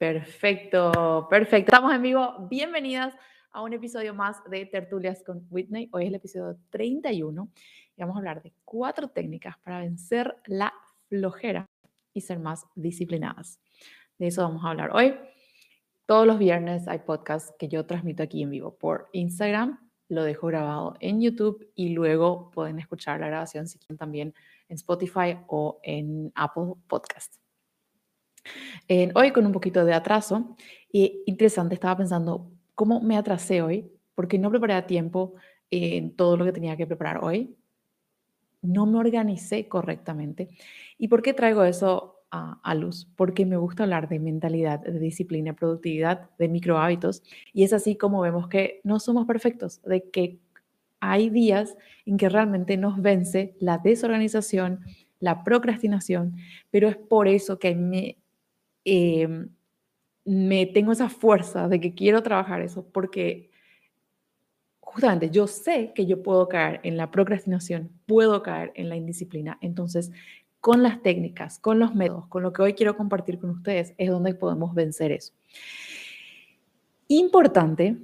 Perfecto, perfecto. Estamos en vivo. Bienvenidas a un episodio más de Tertulias con Whitney. Hoy es el episodio 31 y vamos a hablar de cuatro técnicas para vencer la flojera y ser más disciplinadas. De eso vamos a hablar hoy. Todos los viernes hay podcasts que yo transmito aquí en vivo por Instagram, lo dejo grabado en YouTube y luego pueden escuchar la grabación si quieren también en Spotify o en Apple Podcast. Hoy con un poquito de atraso y interesante, estaba pensando cómo me atrasé hoy porque no preparé a tiempo en todo lo que tenía que preparar hoy. No me organicé correctamente. ¿Y por qué traigo eso a, luz porque me gusta hablar de mentalidad, de disciplina, productividad, de micro hábitos. Y es así como vemos que no somos perfectos, de que hay días en que realmente nos vence la desorganización, la procrastinación, pero es por eso que me, em, me tengo esa fuerza de que quiero trabajar eso, porque justamente yo sé que yo puedo caer en la procrastinación, puedo caer en la indisciplina. Entonces, con las técnicas, con los métodos, con lo que hoy quiero compartir con ustedes, es donde podemos vencer eso. Importante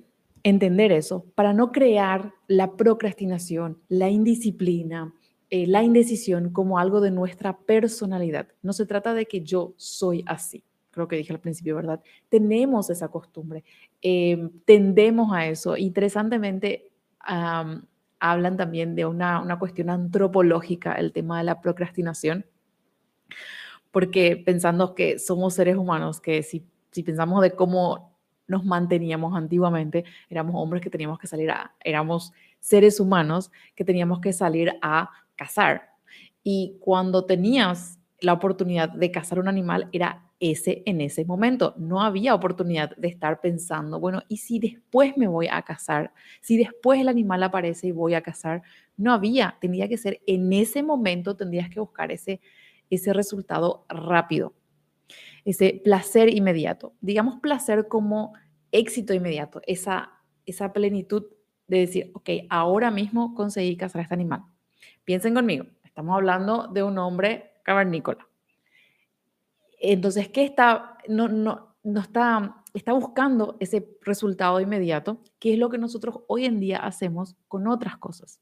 entender eso para no crear la procrastinación, la indisciplina, eh, la indecisión como algo de nuestra personalidad. No se trata de que yo soy así, creo que dije al principio, ¿verdad? Tenemos esa costumbre, em, tendemos a eso. Interesantemente, hablan también de una, una cuestión antropológica, el tema de la procrastinación, porque pensando que somos seres humanos, que si, si pensamos de cómo nos manteníamos antiguamente, éramos hombres que teníamos que salir a, éramos seres humanos que teníamos que salir a cazar. Y cuando tenías la oportunidad de cazar un animal, era ese en ese momento. No había oportunidad de estar pensando, bueno, ¿y si después me voy a cazar? Si después el animal aparece y voy a cazar, no había, tenía que ser en ese momento, tendrías que buscar ese, ese resultado rápido, ese placer inmediato. Digamos placer como éxito inmediato, esa, esa plenitud de decir, ok, ahora mismo conseguí cazar a este animal. Piensen conmigo, estamos hablando de un hombre cavernícola entonces, ¿qué está? No, no, no está, está buscando ese resultado inmediato, que es lo que nosotros hoy en día hacemos con otras cosas.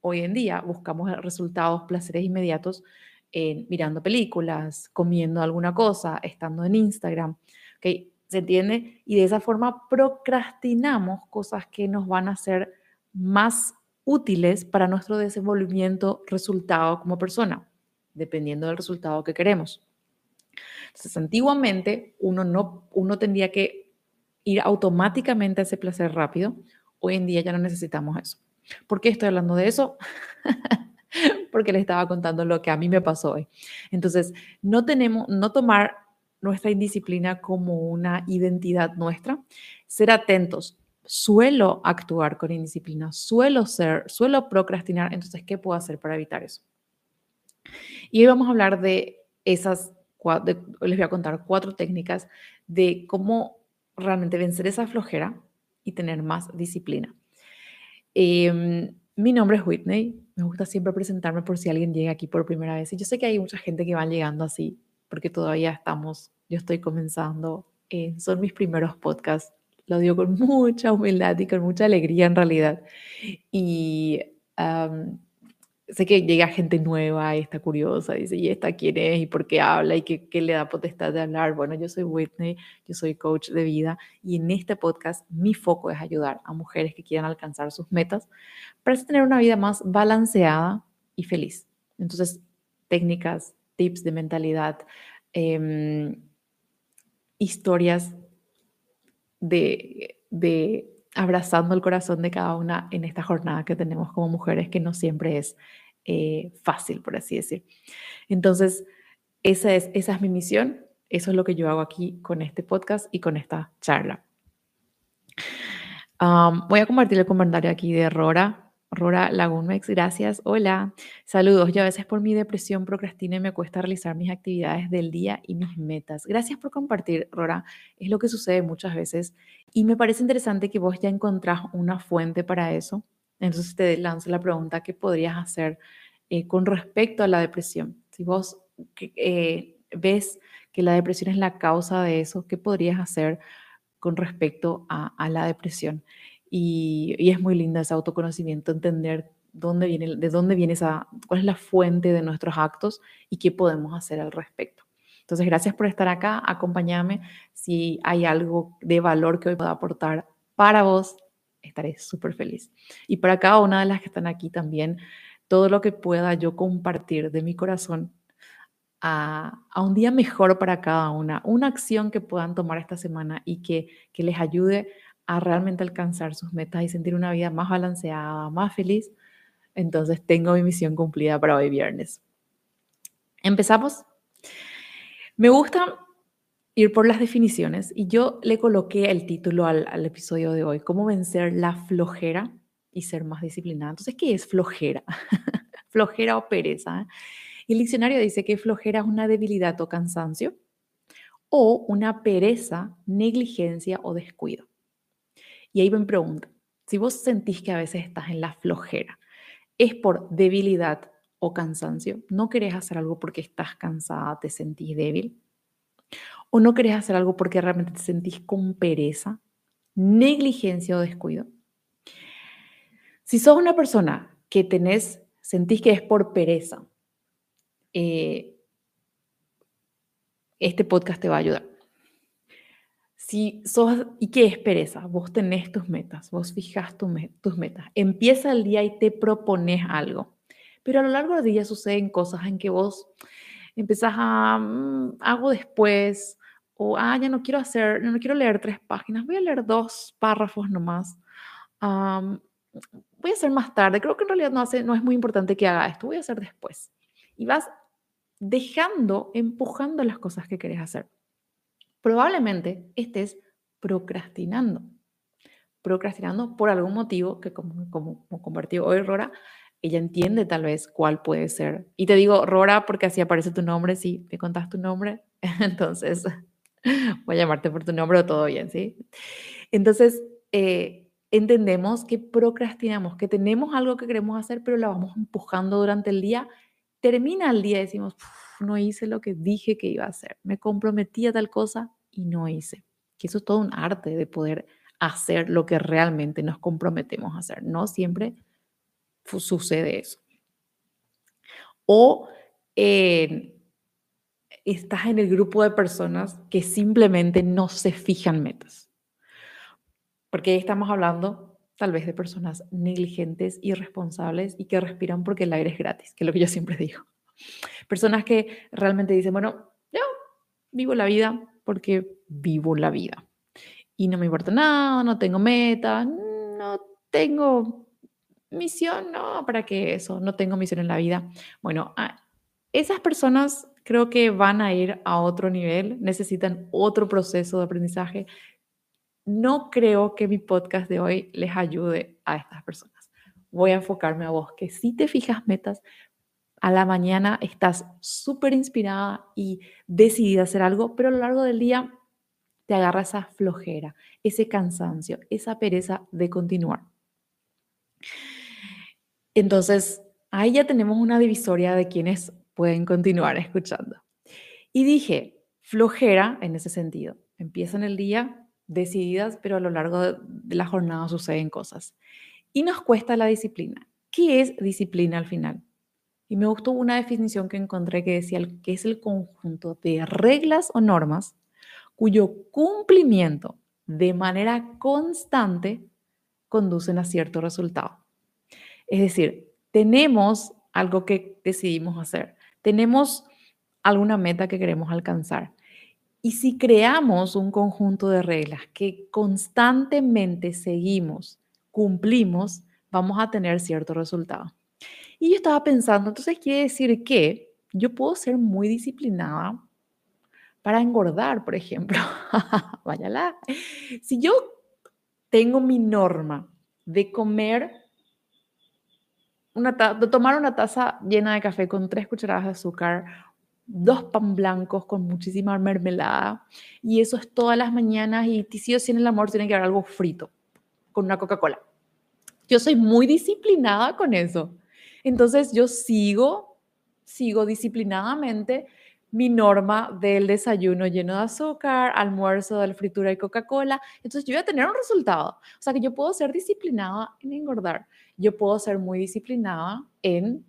Hoy en día buscamos resultados, placeres inmediatos en, mirando películas, comiendo alguna cosa, estando en Instagram. ¿okay? ¿Se entiende? Y de esa forma procrastinamos cosas que nos van a ser más útiles para nuestro desenvolvimiento, resultado como persona, dependiendo del resultado que queremos. Entonces, antiguamente uno no uno tendría que ir automáticamente a ese placer rápido. Hoy en día ya no necesitamos eso. ¿Por qué estoy hablando de eso? Porque le estaba contando lo que a mí me pasó hoy. Entonces, no tenemos, no tomar nuestra indisciplina como una identidad nuestra, ser atentos. Suelo actuar con indisciplina, suelo ser, suelo procrastinar, entonces, ¿qué puedo hacer para evitar eso? Y hoy vamos a hablar de esas les voy a contar cuatro técnicas de cómo realmente vencer esa flojera y tener más disciplina. Em, mi nombre es Whitney, me gusta siempre presentarme por si alguien llega aquí por primera vez. Y yo sé que hay mucha gente que va llegando así, porque todavía estamos, yo estoy comenzando, eh, son mis primeros podcasts, lo digo con mucha humildad y con mucha alegría en realidad. Y sé que llega gente nueva y está curiosa, dice, ¿y esta quién es? ¿Y por qué habla? ¿Y qué, qué, le da potestad de hablar? Bueno, yo soy Whitney, yo soy coach de vida y en este podcast mi foco es ayudar a mujeres que quieran alcanzar sus metas para tener una vida más balanceada y feliz. Entonces, técnicas, tips de mentalidad, em, historias de, de abrazando el corazón de cada una en esta jornada que tenemos como mujeres, que no siempre es eh, fácil, por así decir. Entonces, esa es, esa es mi misión, eso es lo que yo hago aquí con este podcast y con esta charla. voy a compartir el comentario aquí de Rora. Rora Lagunmex, gracias. Hola, saludos. Yo a veces por mi depresión procrastino y me cuesta realizar mis actividades del día y mis metas. Gracias por compartir, Rora. Es lo que sucede muchas veces y me parece interesante que vos ya encontrás una fuente para eso. Entonces te lanzo la pregunta, ¿qué podrías hacer eh, con respecto a la depresión? Si vos eh, ves que la depresión es la causa de eso, ¿qué podrías hacer con respecto a, la depresión? Y, es muy linda ese autoconocimiento, entender de dónde viene esa, cuál es la fuente de nuestros actos y qué podemos hacer al respecto. Entonces, gracias por estar acá, acompáñame. Si hay algo de valor que hoy pueda aportar para vos, estaré súper feliz. Y para cada una de las que están aquí también, todo lo que pueda yo compartir de mi corazón a, un día mejor para cada una, una acción que puedan tomar esta semana y que, que les ayude a realmente alcanzar sus metas y sentir una vida más balanceada, más feliz. Entonces tengo mi misión cumplida para hoy viernes. ¿Empezamos? Me gusta ir por las definiciones y yo le coloqué el título al, episodio de hoy, cómo vencer la flojera y ser más disciplinada. Entonces, ¿qué es flojera? flojera o pereza. El diccionario dice que flojera es una debilidad o cansancio o una pereza, negligencia o descuido. Y ahí me pregunta, si vos sentís que a veces estás en la flojera, ¿es por debilidad o cansancio, no querés hacer algo porque estás cansada, te sentís débil, o no querés hacer algo porque realmente te sentís con pereza, negligencia o descuido. Si sos una persona que tenés, sentís que es por pereza, eh, este podcast te va a ayudar. Si sos, ¿y qué es pereza? Vos tenés tus metas, vos fijas tus metas. Empieza el día y te propones algo. Pero a lo largo del día suceden cosas en que vos empezás a, mm, hago después, o, ah, ya no quiero hacer, no quiero leer tres páginas, voy a leer dos párrafos nomás. voy a hacer más tarde, creo que en realidad no, hace, no es muy importante que haga esto, voy a hacer después. Y vas dejando, empujando las cosas que querés hacer. Probablemente estés procrastinando. Procrastinando por algún motivo que, como, como, como compartió hoy Rora, ella entiende tal vez cuál puede ser. Y te digo Rora porque así aparece tu nombre, sí, me contás tu nombre, entonces voy a llamarte por tu nombre o todo bien, ¿sí? Entonces, eh, entendemos que procrastinamos, que tenemos algo que queremos hacer, pero la vamos empujando durante el día. Termina el día y decimos, no hice lo que dije que iba a hacer, me comprometí a tal cosa y no hice. Que eso es todo un arte de poder hacer lo que realmente nos comprometemos a hacer. No siempre sucede eso. O estás en el grupo de personas que simplemente no se fijan metas. Porque ahí estamos hablando tal vez de personas negligentes, irresponsables y que respiran porque el aire es gratis, que es lo que yo siempre digo. Personas que realmente dicen, bueno, vivo la vida porque vivo la vida. Y no me importa nada, no tengo meta, no tengo misión, no, ¿para qué eso? No tengo misión en la vida. Bueno, esas personas creo que van a ir a otro nivel, necesitan otro proceso de aprendizaje. No creo que mi podcast de hoy les ayude a estas personas. Voy a enfocarme a vos, que si te fijas metas, a la mañana estás súper inspirada y decidida a hacer algo, pero a lo largo del día te agarra esa flojera, ese cansancio, esa pereza de continuar. Entonces, ahí ya tenemos una divisoria de quienes pueden continuar escuchando. Y dije, flojera en ese sentido. Empiezan el día decididas, pero a lo largo de la jornada suceden cosas. Y nos cuesta la disciplina. ¿Qué es disciplina al final? Y me gustó una definición que encontré que decía que es el conjunto de reglas o normas cuyo cumplimiento de manera constante conducen a cierto resultado. Es decir, tenemos algo que decidimos hacer, tenemos alguna meta que queremos alcanzar. Y si creamos un conjunto de reglas que constantemente seguimos, cumplimos, vamos a tener cierto resultado. Y yo estaba pensando, entonces quiere decir que yo puedo ser muy disciplinada para engordar, por ejemplo. Váyala. Si yo tengo mi norma de comer de tomar una taza llena de café con tres cucharadas de azúcar, dos pan blancos con muchísima mermelada, y eso es todas las mañanas, y si yo en el amor tiene que haber algo frito, con una Coca-Cola. Yo soy muy disciplinada con eso. Entonces yo sigo, sigo disciplinadamente mi norma del desayuno lleno de azúcar, almuerzo de fritura y Coca-Cola. Entonces yo voy a tener un resultado. O sea que yo puedo ser disciplinada en engordar. Yo puedo ser muy disciplinada en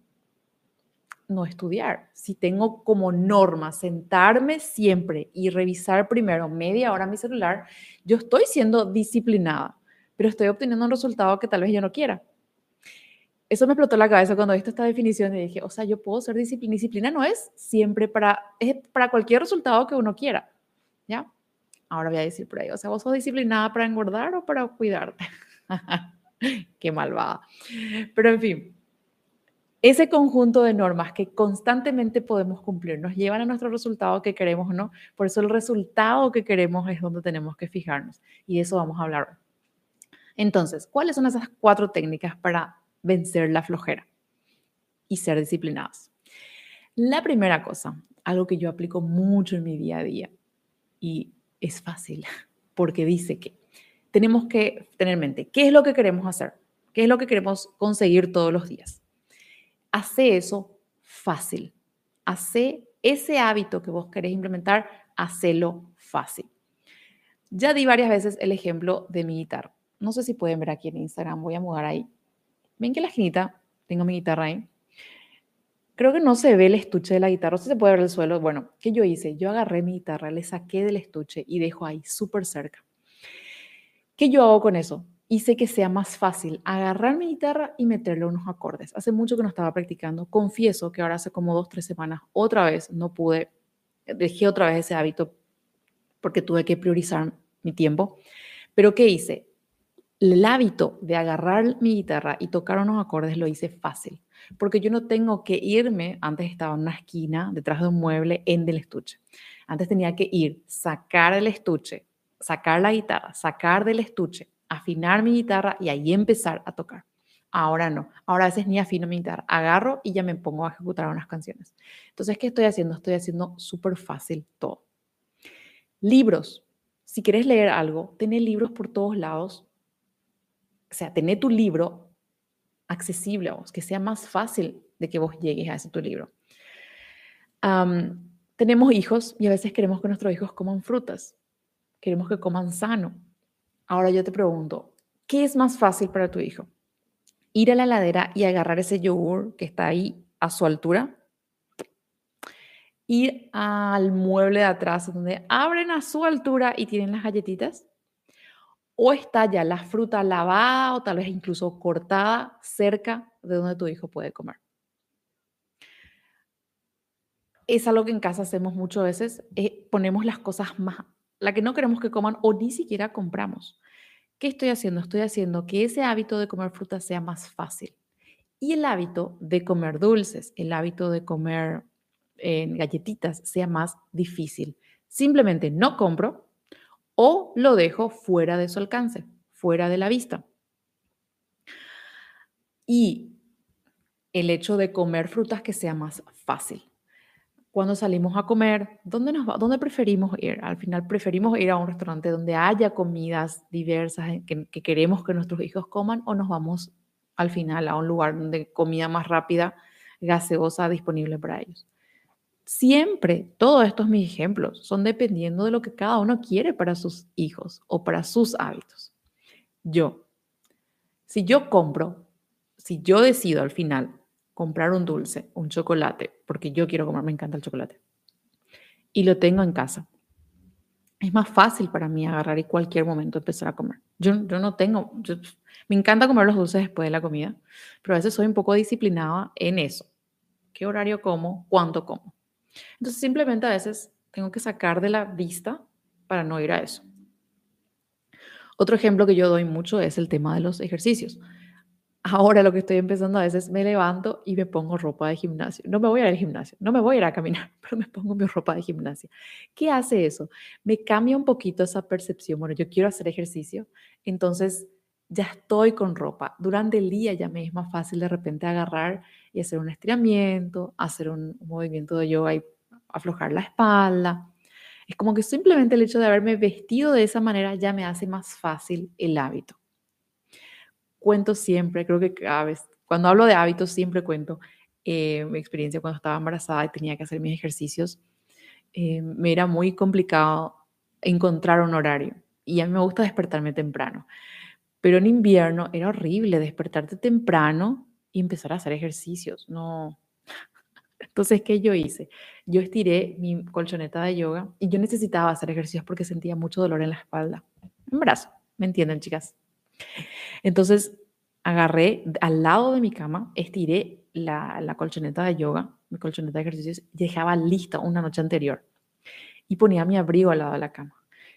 no estudiar. Si tengo como norma sentarme siempre y revisar primero media hora mi celular, yo estoy siendo disciplinada, pero estoy obteniendo un resultado que tal vez yo no quiera. Eso me explotó la cabeza cuando visto esta definición y dije, o sea, yo puedo ser disciplina. Disciplina no es siempre para, es para cualquier resultado que uno quiera, ¿ya? Ahora voy a decir por ahí, o sea, vos sos disciplinada para engordar o para cuidarte. Qué malvada. Pero en fin, ese conjunto de normas que constantemente podemos cumplir nos llevan a nuestro resultado que queremos no. Por eso el resultado que queremos es donde tenemos que fijarnos. Y de eso vamos a hablar. Entonces, ¿cuáles son esas cuatro técnicas para vencer la flojera y ser disciplinados? La primera cosa, algo que yo aplico mucho en mi día a día y es fácil porque dice que tenemos que tener en mente qué es lo que queremos hacer, qué es lo que queremos conseguir todos los días hace eso fácil. Hace ese hábito que vos querés implementar, hacelo fácil. Ya di varias veces el ejemplo de mi guitarra. No sé si pueden ver aquí en Instagram, voy a mudar ahí. Ven que la esquinita, tengo mi guitarra ahí. Creo que no se ve el estuche de la guitarra, sé si se puede ver el suelo. Bueno, ¿qué yo hice? Yo agarré mi guitarra, le saqué del estuche y dejo ahí súper cerca. ¿Qué yo hago con eso? hice que sea más fácil agarrar mi guitarra y meterle unos acordes. Hace mucho que no estaba practicando. Confieso que ahora hace como dos, tres semanas otra vez no pude, dejé otra vez ese hábito porque tuve que priorizar mi tiempo. Pero ¿qué hice? El hábito de agarrar mi guitarra y tocar unos acordes lo hice fácil, porque yo no tengo que irme, antes estaba en una esquina, detrás de un mueble, en del estuche. Antes tenía que ir, sacar el estuche, sacar la guitarra, sacar del estuche, afinar mi guitarra y ahí empezar a tocar. Ahora no, ahora a veces ni afino mi guitarra, agarro y ya me pongo a ejecutar unas canciones. Entonces, ¿qué estoy haciendo? Estoy haciendo súper fácil todo. Libros. Si quieres leer algo, tener libros por todos lados. Sea, tener tu libro accesible a vos, que sea más fácil de que vos llegues a ese tu libro. tenemos hijos y a veces queremos que nuestros hijos coman frutas, queremos que coman sano, Ahora yo te pregunto, ¿qué es más fácil para tu hijo? ¿Ir a la ladera y agarrar ese yogur que está ahí a su altura? ¿Ir al mueble de atrás donde abren a su altura y tienen las galletitas? ¿O está ya la fruta lavada o tal vez incluso cortada cerca de donde tu hijo puede comer? Es algo que en casa hacemos muchas veces, eh, ponemos las cosas más la que no queremos que coman o ni siquiera compramos. ¿Qué estoy haciendo? Estoy haciendo que ese hábito de comer fruta sea más fácil. Y el hábito de comer dulces, el hábito de comer eh, galletitas sea más difícil. Simplemente no compro o lo dejo fuera de su alcance, fuera de la vista. Y el hecho de comer frutas que sea más fácil cuando salimos a comer, ¿dónde, nos va, ¿dónde preferimos ir? Al final preferimos ir a un restaurante donde haya comidas diversas eh, que, que, queremos que nuestros hijos coman o nos vamos al final a un lugar donde comida más rápida, gaseosa, disponible para ellos. Siempre, todos estos mis ejemplos son dependiendo de lo que cada uno quiere para sus hijos o para sus hábitos. Yo, si yo compro, si yo decido al final comprar un dulce, un chocolate, porque yo quiero comer, me encanta el chocolate, y lo tengo en casa. Es más fácil para mí agarrar y cualquier momento empezar a comer. Yo, no tengo, me encanta comer los dulces después de la comida, pero a veces soy un poco disciplinada en eso. ¿Qué horario como? ¿Cuánto como? Entonces simplemente a veces tengo que sacar de la vista para no ir a eso. Otro ejemplo que yo doy mucho es el tema de los ejercicios. Ahora lo que estoy empezando a veces me levanto y me pongo ropa de gimnasio. No me voy a ir al gimnasio, no me voy a ir a caminar, pero me pongo mi ropa de gimnasio. ¿Qué hace eso? Me cambia un poquito esa percepción. Bueno, yo quiero hacer ejercicio, entonces ya estoy con ropa. Durante el día ya me es más fácil de repente agarrar y hacer un estiramiento, hacer un, movimiento de yoga y aflojar la espalda. Es como que simplemente el hecho de haberme vestido de esa manera ya me hace más fácil el hábito cuento siempre, creo que cada vez, cuando hablo de hábitos, siempre cuento eh, mi experiencia cuando estaba embarazada y tenía que hacer mis ejercicios. eh, me era muy complicado encontrar un horario. Y a mí me gusta despertarme temprano. Pero en invierno era horrible despertarte temprano y empezar a hacer ejercicios. No. Entonces, ¿qué yo hice? Yo estiré mi colchoneta de yoga y yo necesitaba hacer ejercicios porque sentía mucho dolor en la espalda, en brazo. ¿Me entienden, chicas? Entonces, agarré al lado de mi cama, estiré la, la colchoneta de yoga, mi colchoneta de ejercicios, y dejaba lista una noche anterior. Y ponía mi abrigo al lado de la cama.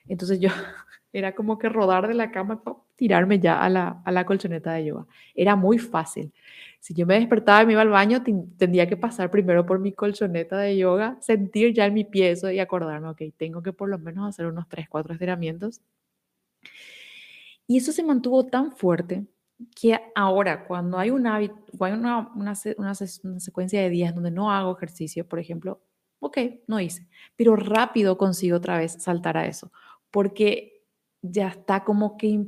Entonces yo era como que rodar de la cama para tirarme ya a la, a la colchoneta de yoga. Era muy fácil. Si yo me despertaba y me iba al baño, tendría que pasar primero por mi colchoneta de yoga, sentir ya en mi pie eso y acordarme, ok, tengo que por lo menos hacer unos 3, 4 estiramientos. Y eso se mantuvo tan fuerte que ahora, cuando hay un hábito, hay una, una, una, secuencia de días donde no hago ejercicio, por ejemplo, ok, no hice, pero rápido consigo otra vez saltar a eso, porque ya está como que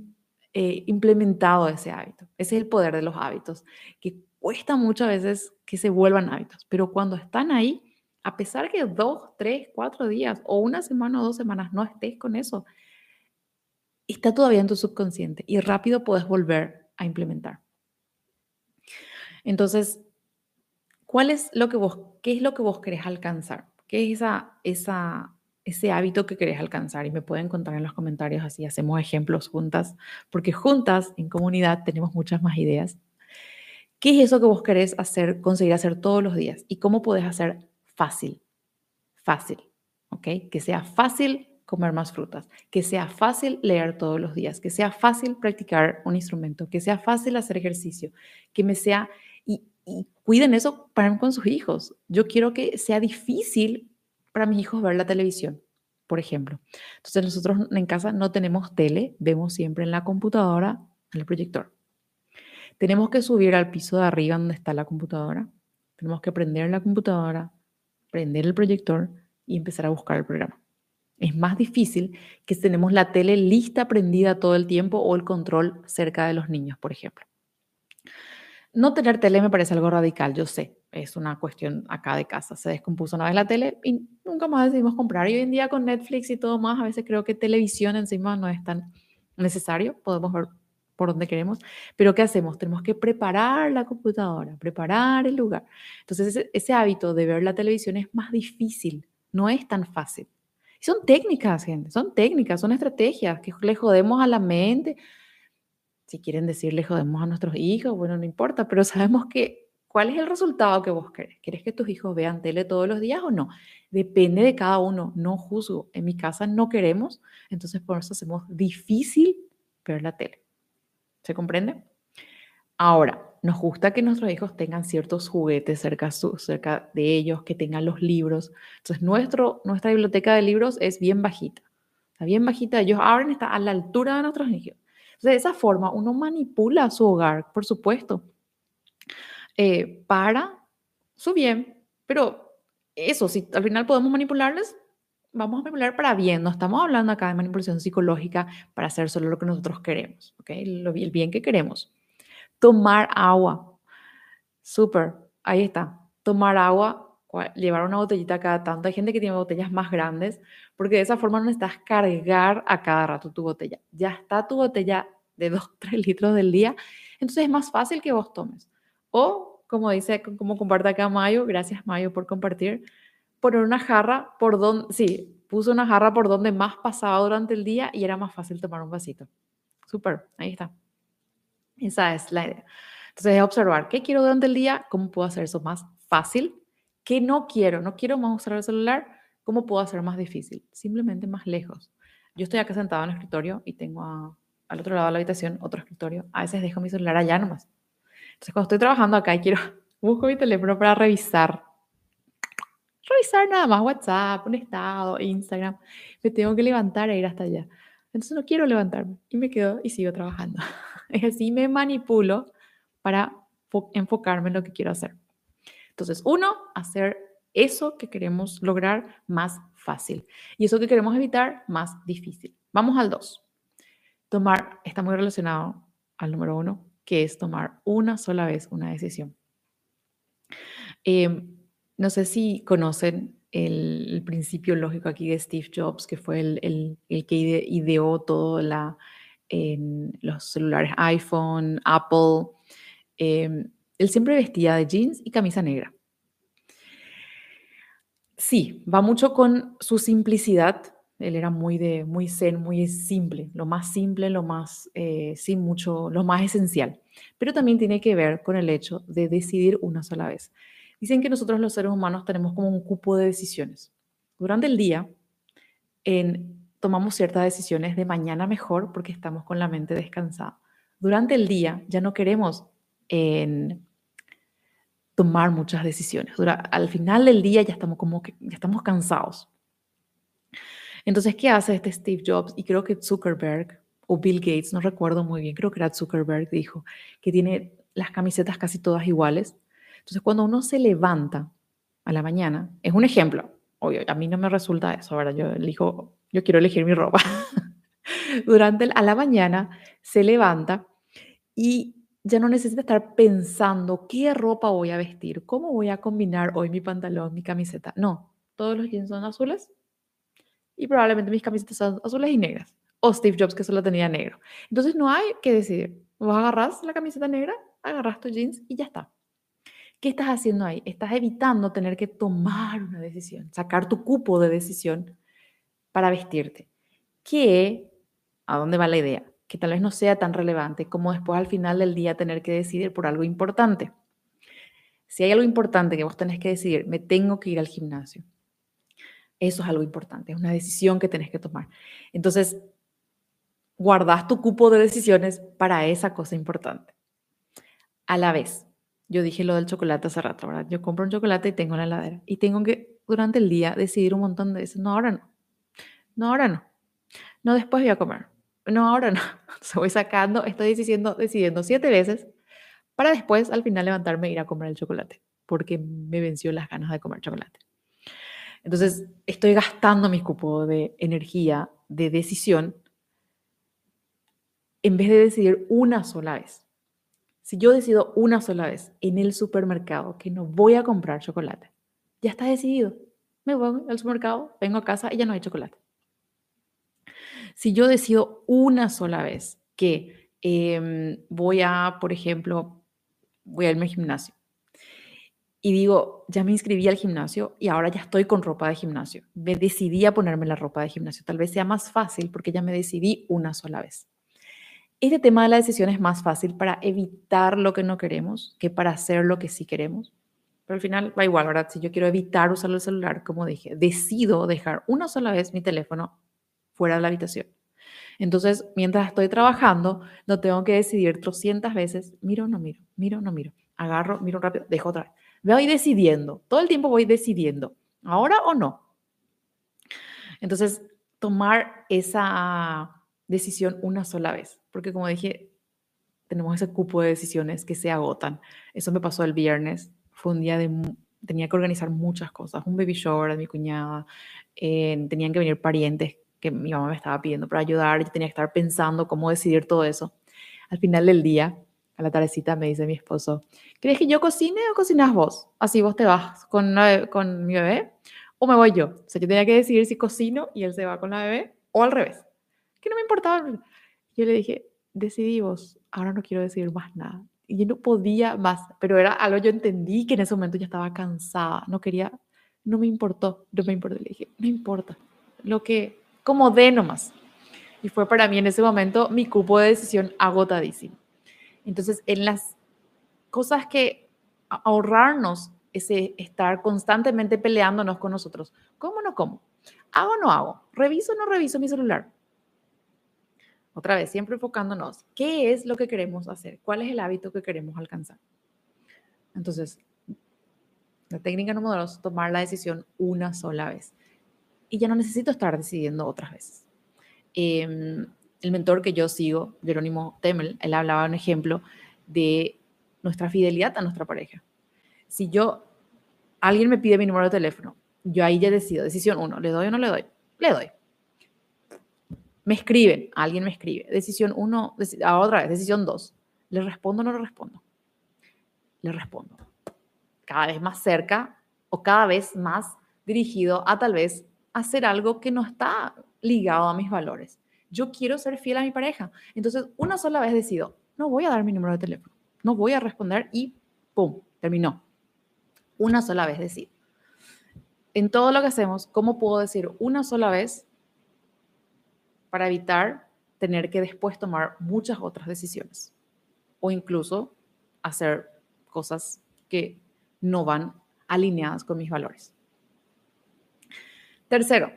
implementado ese hábito. Ese es el poder de los hábitos, que cuesta muchas veces que se vuelvan hábitos, pero cuando están ahí, a pesar que dos, tres, cuatro días o una semana o dos semanas no estés con eso, está todavía en tu subconsciente y rápido puedes volver a implementar. Entonces, ¿cuál es lo que vos, qué es lo que vos querés alcanzar? ¿Qué es esa, esa, ese hábito que querés alcanzar? Y me pueden contar en los comentarios, así hacemos ejemplos juntas, porque juntas en comunidad tenemos muchas más ideas. ¿Qué es eso que vos querés hacer, conseguir hacer todos los días? ¿Y cómo podés hacer fácil? Fácil, ¿ok? Que sea fácil comer más frutas, que sea fácil leer todos los días, que sea fácil practicar un instrumento, que sea fácil hacer ejercicio, que me sea, y, cuiden eso para con sus hijos. Yo quiero que sea difícil para mis hijos ver la televisión, por ejemplo. Entonces nosotros en casa no tenemos tele, vemos siempre en la computadora, en el proyector. Tenemos que subir al piso de arriba donde está la computadora, tenemos que prender la computadora, prender el proyector y empezar a buscar el programa. Es más difícil que tenemos la tele lista, prendida todo el tiempo o el control cerca de los niños, por ejemplo. No tener tele me parece algo radical, yo sé, es una cuestión acá de casa. Se descompuso una vez la tele y nunca más decidimos comprar. Y hoy en día con Netflix y todo más, a veces creo que televisión encima no es tan necesario, podemos ver por donde queremos, pero ¿qué hacemos? Tenemos que preparar la computadora, preparar el lugar. Entonces ese, hábito de ver la televisión es más difícil, no es tan fácil son técnicas, gente, son técnicas, son estrategias que le jodemos a la mente. Si quieren decir le jodemos a nuestros hijos, bueno, no importa, pero sabemos que cuál es el resultado que vos querés. ¿Querés que tus hijos vean tele todos los días o no? Depende de cada uno, no juzgo. En mi casa no queremos, entonces por eso hacemos difícil ver la tele. ¿Se comprende? Ahora, nos gusta que nuestros hijos tengan ciertos juguetes cerca, cerca de ellos, que tengan los libros. Entonces, nuestra biblioteca de libros es bien bajita. Está bien bajita. Ellos abren, está a la altura de nuestros hijos. De esa forma, uno manipula su hogar, por supuesto, eh, para su bien. Pero eso, si al final podemos manipularles, vamos a manipular para bien. No estamos hablando acá de manipulación psicológica para hacer solo lo que nosotros queremos, ¿ok? el bien que queremos. Tomar agua. Súper. Ahí está. Tomar agua, llevar una botellita cada tanto. Hay gente que tiene botellas más grandes porque de esa forma no necesitas cargar a cada rato tu botella. Ya está tu botella de 2, 3 litros del día. Entonces es más fácil que vos tomes. O, como dice, como comparte acá Mayo, gracias Mayo por compartir, poner una jarra por donde, sí, puso una jarra por donde más pasaba durante el día y era más fácil tomar un vasito. Súper, ahí está. Esa es la idea. Entonces, es observar qué quiero durante el día, cómo puedo hacer eso más fácil, qué no quiero, no quiero más usar el celular, cómo puedo hacer más difícil, simplemente más lejos. Yo estoy acá sentado en el escritorio y tengo al otro lado de la habitación otro escritorio. A veces dejo mi celular allá nomás. Entonces, cuando estoy trabajando acá y quiero, busco mi teléfono para revisar. Revisar nada más WhatsApp, un estado, Instagram. Me tengo que levantar e ir hasta allá. Entonces no quiero levantarme y me quedo y sigo trabajando. Es así me manipulo para enfocarme en lo que quiero hacer. Entonces, uno, hacer eso que queremos lograr más fácil y eso que queremos evitar más difícil. Vamos al dos. Tomar, está muy relacionado al número uno, que es tomar una sola vez una decisión. Em, no sé si conocen el, principio lógico aquí de Steve Jobs, que fue el, que ideó todo la, en los celulares iPhone, Apple. Em, él siempre vestía de jeans y camisa negra. Sí, va mucho con su simplicidad. Él era muy de muy zen, muy simple, lo más simple, lo más eh, sin mucho, lo más esencial. Pero también tiene que ver con el hecho de decidir una sola vez. Dicen que nosotros los seres humanos tenemos como un cupo de decisiones. Durante el día en, tomamos ciertas decisiones de mañana mejor porque estamos con la mente descansada. Durante el día ya no queremos en, tomar muchas decisiones. al final del día ya estamos como que ya estamos cansados. Entonces, ¿qué hace este Steve Jobs? Y creo que Zuckerberg o Bill Gates, no recuerdo muy bien, creo que era Zuckerberg, dijo que tiene las camisetas casi todas iguales entonces, cuando uno se levanta a la mañana, es un ejemplo, obvio, a mí no me resulta eso, ahora yo elijo, yo quiero elegir mi ropa. Durante a la mañana se levanta y ya no necesita estar pensando qué ropa voy a vestir, cómo voy a combinar hoy mi pantalón, mi camiseta. No, todos los jeans son azules y probablemente mis camisetas son azules y negras. O Steve Jobs que solo tenía negro. Entonces no hay que decidir. Vos agarras la camiseta negra, agarras tus jeans y ya está. ¿Qué estás haciendo ahí? Estás evitando tener que tomar una decisión, sacar tu cupo de decisión para vestirte. ¿Qué? ¿A dónde va la idea? Que tal vez no sea tan relevante como después al final del día tener que decidir por algo importante. Si hay algo importante que vos tenés que decidir, me tengo que ir al gimnasio. Eso es algo importante, es una decisión que tenés que tomar. Entonces, guardas tu cupo de decisiones para esa cosa importante. A la vez, yo dije lo del chocolate hace rato, ¿verdad? Yo compro un chocolate y tengo en la heladera. Y tengo que durante el día decidir un montón de veces, no, ahora no. No, ahora no. No, después voy a comer. No, ahora no. Se voy sacando, estoy decidiendo, decidiendo siete veces para después al final levantarme e ir a comer el chocolate, porque me venció las ganas de comer chocolate. Entonces, estoy gastando mi cupo de energía, de decisión, en vez de decidir una sola vez. Si yo decido una sola vez en el supermercado que no voy a comprar chocolate, ya está decidido. Me voy al supermercado, vengo a casa y ya no hay chocolate. Si yo decido una sola vez que em, voy a, por ejemplo, voy a irme al gimnasio y digo, ya me inscribí al gimnasio y ahora ya estoy con ropa de gimnasio. Me decidí a ponerme la ropa de gimnasio. Tal vez sea más fácil porque ya me decidí una sola vez. Este tema de la decisión es más fácil para evitar lo que no queremos que para hacer lo que sí queremos. Pero al final va igual, ¿verdad? Si yo quiero evitar usar el celular, como dije, decido dejar una sola vez mi teléfono fuera de la habitación. Entonces, mientras estoy trabajando, no tengo que decidir 300 veces, miro o no miro, miro o no miro, agarro, miro rápido, dejo otra vez. Voy decidiendo, todo el tiempo voy decidiendo, ahora o no. Entonces, tomar esa decisión una sola vez, porque como dije, tenemos ese cupo de decisiones que se agotan. Eso me pasó el viernes, fue un día de, tenía que organizar muchas cosas, un baby shower de mi cuñada, eh, tenían que venir parientes que mi mamá me estaba pidiendo para ayudar, yo tenía que estar pensando cómo decidir todo eso. Al final del día, a la tardecita me dice mi esposo, ¿crees que yo cocine o cocinas vos? Así vos te vas con, con mi bebé o me voy yo. O sea, yo tenía que decidir si cocino y él se va con la bebé o al revés que no me importaba. Yo le dije, decidí vos, ahora no quiero decir más nada. Y yo no podía más, pero era algo yo entendí que en ese momento ya estaba cansada, no quería, no me importó, no me importó. Le dije, no importa, lo que, como de nomás. Y fue para mí en ese momento mi cupo de decisión agotadísimo. Entonces, en las cosas que ahorrarnos ese estar constantemente peleándonos con nosotros, ¿cómo no cómo? ¿Hago o no hago? ¿Reviso o no reviso mi celular? Otra vez, siempre enfocándonos, ¿qué es lo que queremos hacer? ¿Cuál es el hábito que queremos alcanzar? Entonces, la técnica número dos, tomar la decisión una sola vez. Y ya no necesito estar decidiendo otras veces. Em, el mentor que yo sigo, Jerónimo Temel, él hablaba un ejemplo de nuestra fidelidad a nuestra pareja. Si yo, alguien me pide mi número de teléfono, yo ahí ya decido, decisión uno, ¿le doy o no le doy? Le doy. Me escriben, alguien me escribe. Decisión 1, a otra vez, decisión 2. ¿Le respondo o no le respondo? Le respondo. Cada vez más cerca o cada vez más dirigido a tal vez hacer algo que no está ligado a mis valores. Yo quiero ser fiel a mi pareja. Entonces, una sola vez decido, no voy a dar mi número de teléfono, no voy a responder y ¡pum! Terminó. Una sola vez decido. En todo lo que hacemos, ¿cómo puedo decir una sola vez para evitar tener que después tomar muchas otras decisiones? O incluso hacer cosas que no van alineadas con mis valores. Tercero,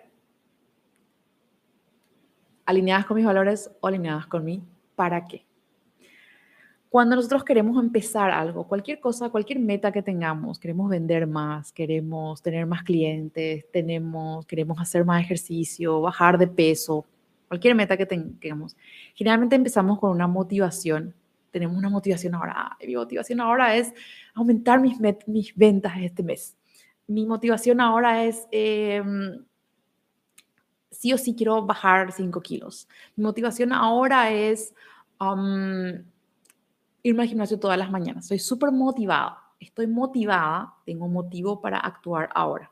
alineadas con mis valores o alineadas con mí, ¿para qué? Cuando nosotros queremos empezar algo, cualquier cosa, cualquier meta que tengamos, queremos vender más, queremos tener más clientes, tenemos, queremos hacer más ejercicio, bajar de peso, cualquier meta que tengamos, generalmente empezamos con una motivación. Tenemos una motivación ahora. Mi motivación ahora es aumentar mis, mis ventas este mes. Mi motivación ahora es em, sí o sí quiero bajar 5 kilos. Mi motivación ahora es irme al gimnasio todas las mañanas. Soy súper motivada. Estoy motivada, tengo motivo para actuar ahora.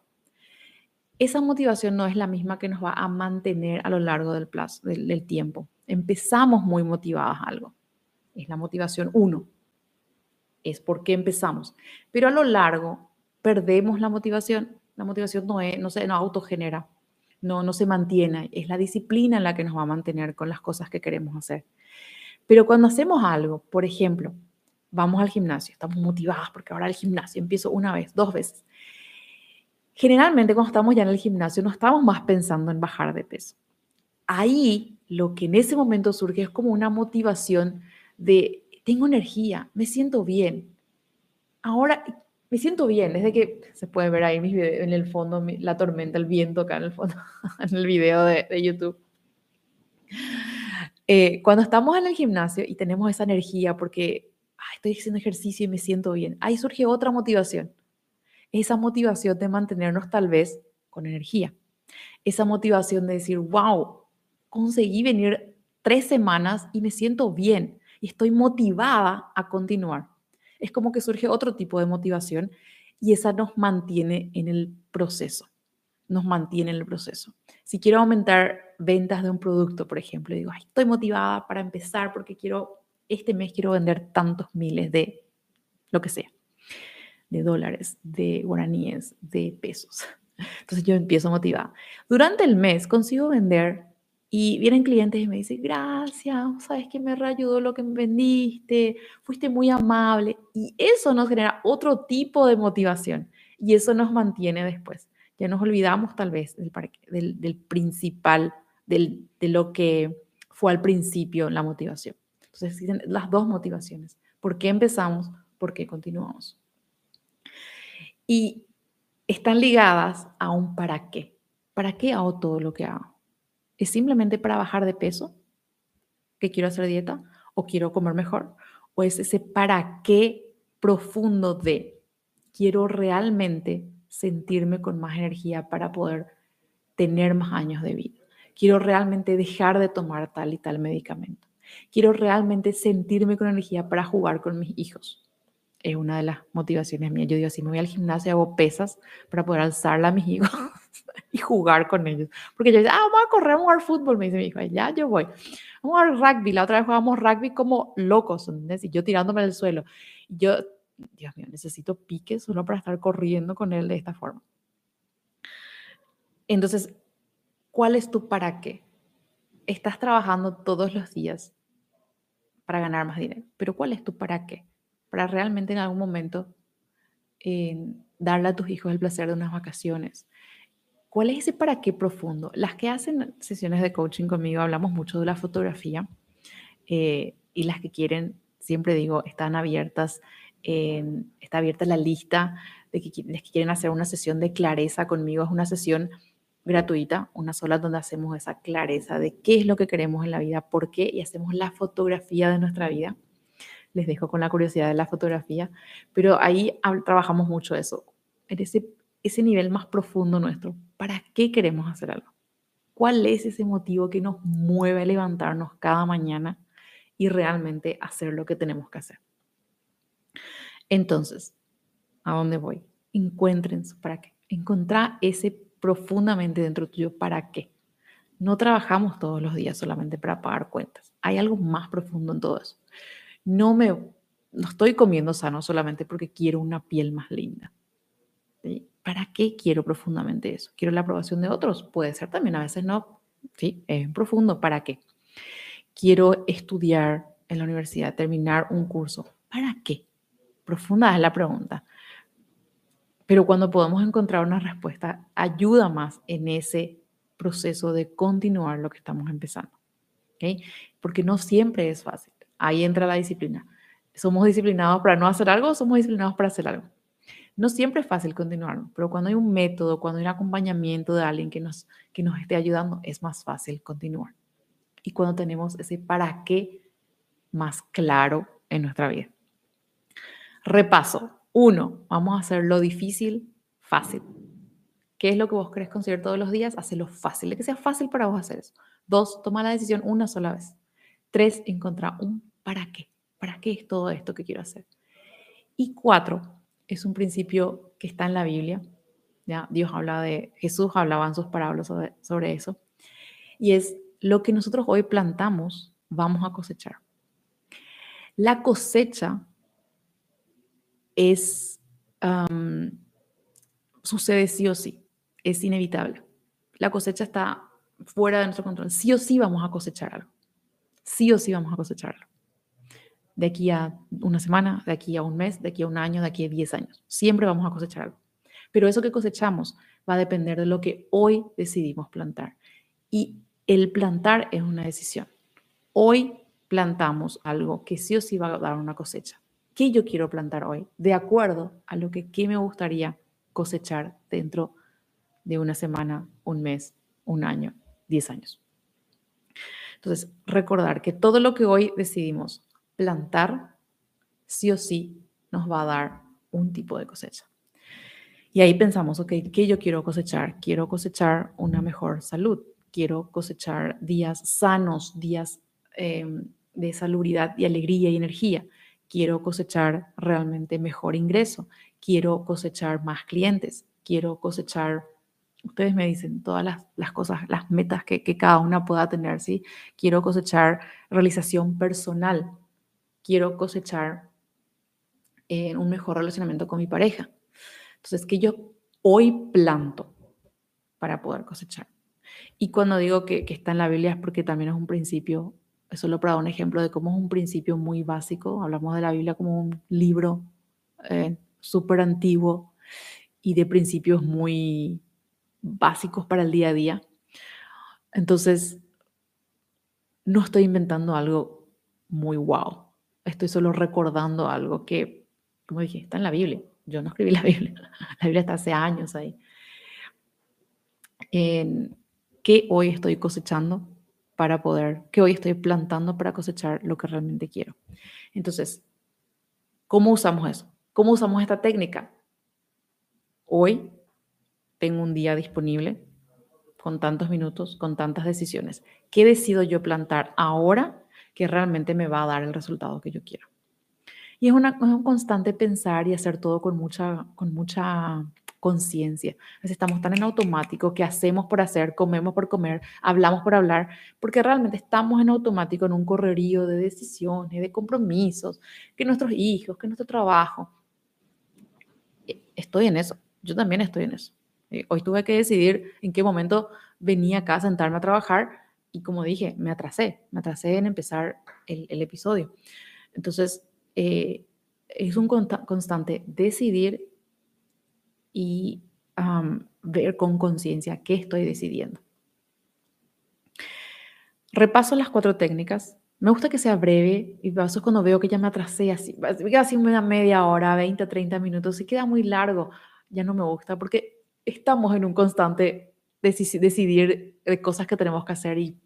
Esa motivación no es la misma que nos va a mantener a lo largo del plazo, del, tiempo. Empezamos muy motivadas a algo. Es la motivación uno. Es porque empezamos. Pero a lo largo perdemos la motivación. La motivación no, es, no se no autogenera no, no se mantiene. Es la disciplina la que nos va a mantener con las cosas que queremos hacer. Pero cuando hacemos algo, por ejemplo, vamos al gimnasio, estamos motivados porque ahora el gimnasio empiezo una vez, dos veces. Generalmente cuando estamos ya en el gimnasio no estamos más pensando en bajar de peso. Ahí lo que en ese momento surge es como una motivación de tengo energía, me siento bien. Ahora me siento bien, desde que se puede ver ahí mis videos, en el fondo la tormenta, el viento acá en el fondo, en el video de, YouTube. Eh, cuando estamos en el gimnasio y tenemos esa energía porque estoy haciendo ejercicio y me siento bien, ahí surge otra motivación. Esa motivación de mantenernos tal vez con energía. Esa motivación de decir, wow, conseguí venir tres semanas y me siento bien y estoy motivada a continuar es como que surge otro tipo de motivación y esa nos mantiene en el proceso, nos mantiene en el proceso. Si quiero aumentar ventas de un producto, por ejemplo, digo, estoy motivada para empezar porque quiero, este mes quiero vender tantos miles de lo que sea, de dólares, de guaraníes, de pesos. Entonces yo empiezo motivada. Durante el mes consigo vender y vienen clientes y me dicen, gracias, sabes que me reayudó lo que me vendiste, fuiste muy amable. Y eso nos genera otro tipo de motivación y eso nos mantiene después. Ya nos olvidamos tal vez del, del, principal, del, de lo que fue al principio la motivación. Entonces existen las dos motivaciones. ¿Por qué empezamos? ¿Por qué continuamos? Y están ligadas a un para qué. ¿Para qué hago todo lo que hago? ¿Es simplemente para bajar de peso? ¿Que quiero hacer dieta? ¿O quiero comer mejor? ¿O es ese para qué profundo de quiero realmente sentirme con más energía para poder tener más años de vida? Quiero realmente dejar de tomar tal y tal medicamento. Quiero realmente sentirme con energía para jugar con mis hijos. Es una de las motivaciones mías. Yo digo, si me voy al gimnasio, hago pesas para poder alzarla a mis hijos y jugar con ellos. Porque yo decía, ah, vamos a correr, vamos a jugar fútbol, me dice mi hijo, ya yo voy. Vamos a jugar rugby, la otra vez jugamos rugby como locos, ¿entendés? Y yo tirándome del suelo. Yo, Dios mío, necesito pique solo para estar corriendo con él de esta forma. Entonces, ¿cuál es tu para qué? Estás trabajando todos los días para ganar más dinero, pero ¿cuál es tu para qué? Para realmente en algún momento eh, darle a tus hijos el placer de unas vacaciones, ¿Cuál es ese para qué profundo? Las que hacen sesiones de coaching conmigo hablamos mucho de la fotografía eh, y las que quieren, siempre digo, están abiertas, está abierta la lista de que, que quieren hacer una sesión de clareza conmigo. Es una sesión gratuita, una sola donde hacemos esa clareza de qué es lo que queremos en la vida, por qué y hacemos la fotografía de nuestra vida. Les dejo con la curiosidad de la fotografía, pero ahí trabajamos mucho eso, en ese, ese nivel más profundo nuestro. ¿Para qué queremos hacer algo? ¿Cuál es ese motivo que nos mueve a levantarnos cada mañana y realmente hacer lo que tenemos que hacer? Entonces, ¿a dónde voy? Encuentren su para qué. Encontrar ese profundamente dentro tuyo para qué. No trabajamos todos los días solamente para pagar cuentas. Hay algo más profundo en todo eso. No me no estoy comiendo sano solamente porque quiero una piel más linda. ¿Para qué quiero profundamente eso? ¿Quiero la aprobación de otros? Puede ser también, a veces no. Sí, es profundo. ¿Para qué? Quiero estudiar en la universidad, terminar un curso. ¿Para qué? Profunda es la pregunta. Pero cuando podemos encontrar una respuesta, ayuda más en ese proceso de continuar lo que estamos empezando. ¿okay? Porque no siempre es fácil. Ahí entra la disciplina. ¿Somos disciplinados para no hacer algo o somos disciplinados para hacer algo? No siempre es fácil continuar, pero cuando hay un método, cuando hay un acompañamiento de alguien que nos, que nos esté ayudando, es más fácil continuar. Y cuando tenemos ese para qué más claro en nuestra vida. Repaso. Uno, vamos a hacer lo difícil fácil. ¿Qué es lo que vos querés conseguir todos los días? Hacelo fácil, de que sea fácil para vos hacer eso. Dos, toma la decisión una sola vez. Tres, encontrar un para qué. ¿Para qué es todo esto que quiero hacer? Y cuatro, es un principio que está en la Biblia. ¿ya? Dios habla de, Jesús hablaba en sus parábolas sobre, eso. Y es lo que nosotros hoy plantamos, vamos a cosechar. La cosecha es, sucede sí o sí, es inevitable. La cosecha está fuera de nuestro control. Sí o sí vamos a cosechar algo. Sí o sí vamos a cosechar algo de aquí a una semana, de aquí a un mes, de aquí a un año, de aquí a 10 años. Siempre vamos a cosechar algo. Pero eso que cosechamos va a depender de lo que hoy decidimos plantar. Y el plantar es una decisión. Hoy plantamos algo que sí o sí va a dar una cosecha. ¿Qué yo quiero plantar hoy? De acuerdo a lo que me gustaría cosechar dentro de una semana, un mes, un año, 10 años. Entonces, recordar que todo lo que hoy decidimos plantar, sí o sí nos va a dar un tipo de cosecha. Y ahí pensamos, ok, ¿qué yo quiero cosechar? Quiero cosechar una mejor salud, quiero cosechar días sanos, días em, de salubridad y alegría y energía. Quiero cosechar realmente mejor ingreso, quiero cosechar más clientes, quiero cosechar, ustedes me dicen todas las, cosas, las metas que, que cada una pueda tener, ¿sí? Quiero cosechar realización personal, quiero cosechar en un mejor relacionamiento con mi pareja. Entonces, que yo hoy planto para poder cosechar. Y cuando digo que, está en la Biblia es porque también es un principio, solo para dar un ejemplo de cómo es un principio muy básico. Hablamos de la Biblia como un libro eh, súper antiguo y de principios muy básicos para el día a día. Entonces, no estoy inventando algo muy wow estoy solo recordando algo que, como dije, está en la Biblia. Yo no escribí la Biblia, la Biblia está hace años ahí. En ¿Qué hoy estoy cosechando para poder, qué hoy estoy plantando para cosechar lo que realmente quiero? Entonces, ¿cómo usamos eso? ¿Cómo usamos esta técnica? Hoy tengo un día disponible con tantos minutos, con tantas decisiones. ¿Qué decido yo plantar ahora que realmente me va a dar el resultado que yo quiero. Y es, una, un constante pensar y hacer todo con mucha, con mucha conciencia. Estamos tan en automático que hacemos por hacer, comemos por comer, hablamos por hablar, porque realmente estamos en automático en un correrío de decisiones, de compromisos, que nuestros hijos, que nuestro trabajo. E, estoy en eso, yo también estoy en eso. Eh, hoy tuve que decidir en qué momento venía acá a sentarme a trabajar y como dije, me atrasé, me atrasé en empezar el, episodio. Entonces, eh, es un constante decidir y ver con conciencia qué estoy decidiendo. Repaso las cuatro técnicas. Me gusta que sea breve y paso cuando veo que ya me atrasé así, así una media hora, 20, 30 minutos, y queda muy largo, ya no me gusta porque estamos en un constante decidir de cosas que tenemos que hacer y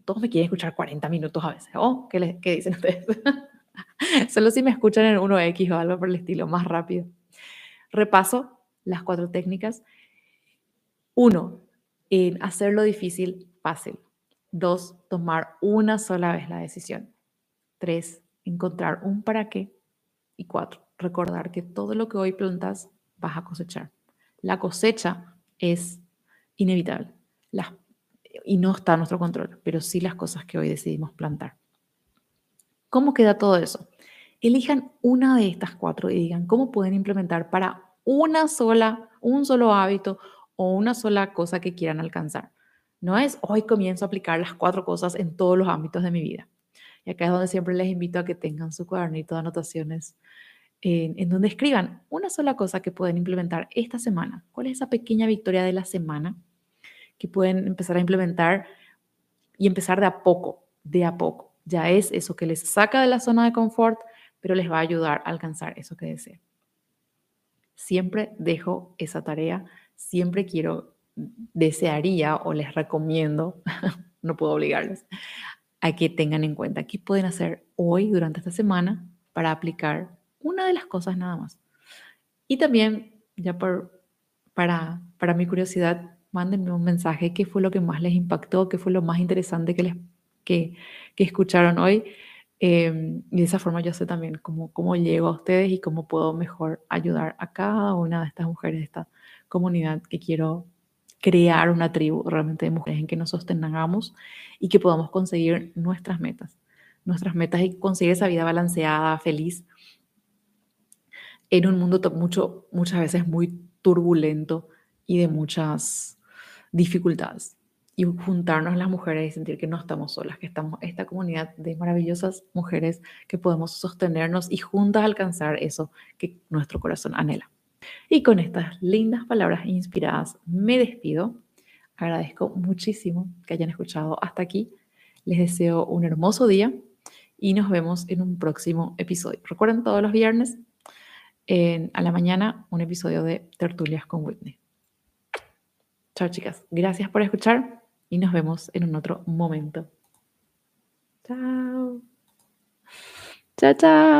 todos me quieren escuchar 40 minutos a veces. Oh, ¿qué, les, qué dicen ustedes? Solo si me escuchan en 1X o algo por el estilo, más rápido. Repaso las cuatro técnicas. Uno, en hacerlo difícil fácil. Dos, tomar una sola vez la decisión. Tres, encontrar un para qué. Y cuatro, recordar que todo lo que hoy plantas vas a cosechar. La cosecha es inevitable las, y no está a nuestro control, pero sí las cosas que hoy decidimos plantar. ¿Cómo queda todo eso? Elijan una de estas cuatro y digan cómo pueden implementar para una sola, un solo hábito o una sola cosa que quieran alcanzar. No es hoy comienzo a aplicar las cuatro cosas en todos los ámbitos de mi vida. Y acá es donde siempre les invito a que tengan su cuadernito de anotaciones en, en, donde escriban una sola cosa que pueden implementar esta semana. ¿Cuál es esa pequeña victoria de la semana que pueden empezar a implementar y empezar de a poco, de a poco? Ya es eso que les saca de la zona de confort, pero les va a ayudar a alcanzar eso que desean. Siempre dejo esa tarea, siempre quiero, desearía o les recomiendo, no puedo obligarles, a que tengan en cuenta qué pueden hacer hoy durante esta semana para aplicar una de las cosas nada más. Y también, ya por, para, para mi curiosidad, mándenme un mensaje, qué fue lo que más les impactó, qué fue lo más interesante que, les, que, que escucharon hoy. Eh, y de esa forma yo sé también cómo, cómo llego a ustedes y cómo puedo mejor ayudar a cada una de estas mujeres de esta comunidad que quiero crear una tribu realmente de mujeres en que nos sostengamos y que podamos conseguir nuestras metas, nuestras metas y conseguir esa vida balanceada, feliz, en un mundo mucho, muchas veces muy turbulento y de muchas dificultades. Y juntarnos las mujeres y sentir que no estamos solas, que estamos esta comunidad de maravillosas mujeres que podemos sostenernos y juntas alcanzar eso que nuestro corazón anhela. Y con estas lindas palabras inspiradas me despido. Agradezco muchísimo que hayan escuchado hasta aquí. Les deseo un hermoso día y nos vemos en un próximo episodio. Recuerden todos los viernes en, a la mañana un episodio de Tertulias con Whitney. Chao chicas, gracias por escuchar y nos vemos en un otro momento. Chao. Chao, chao.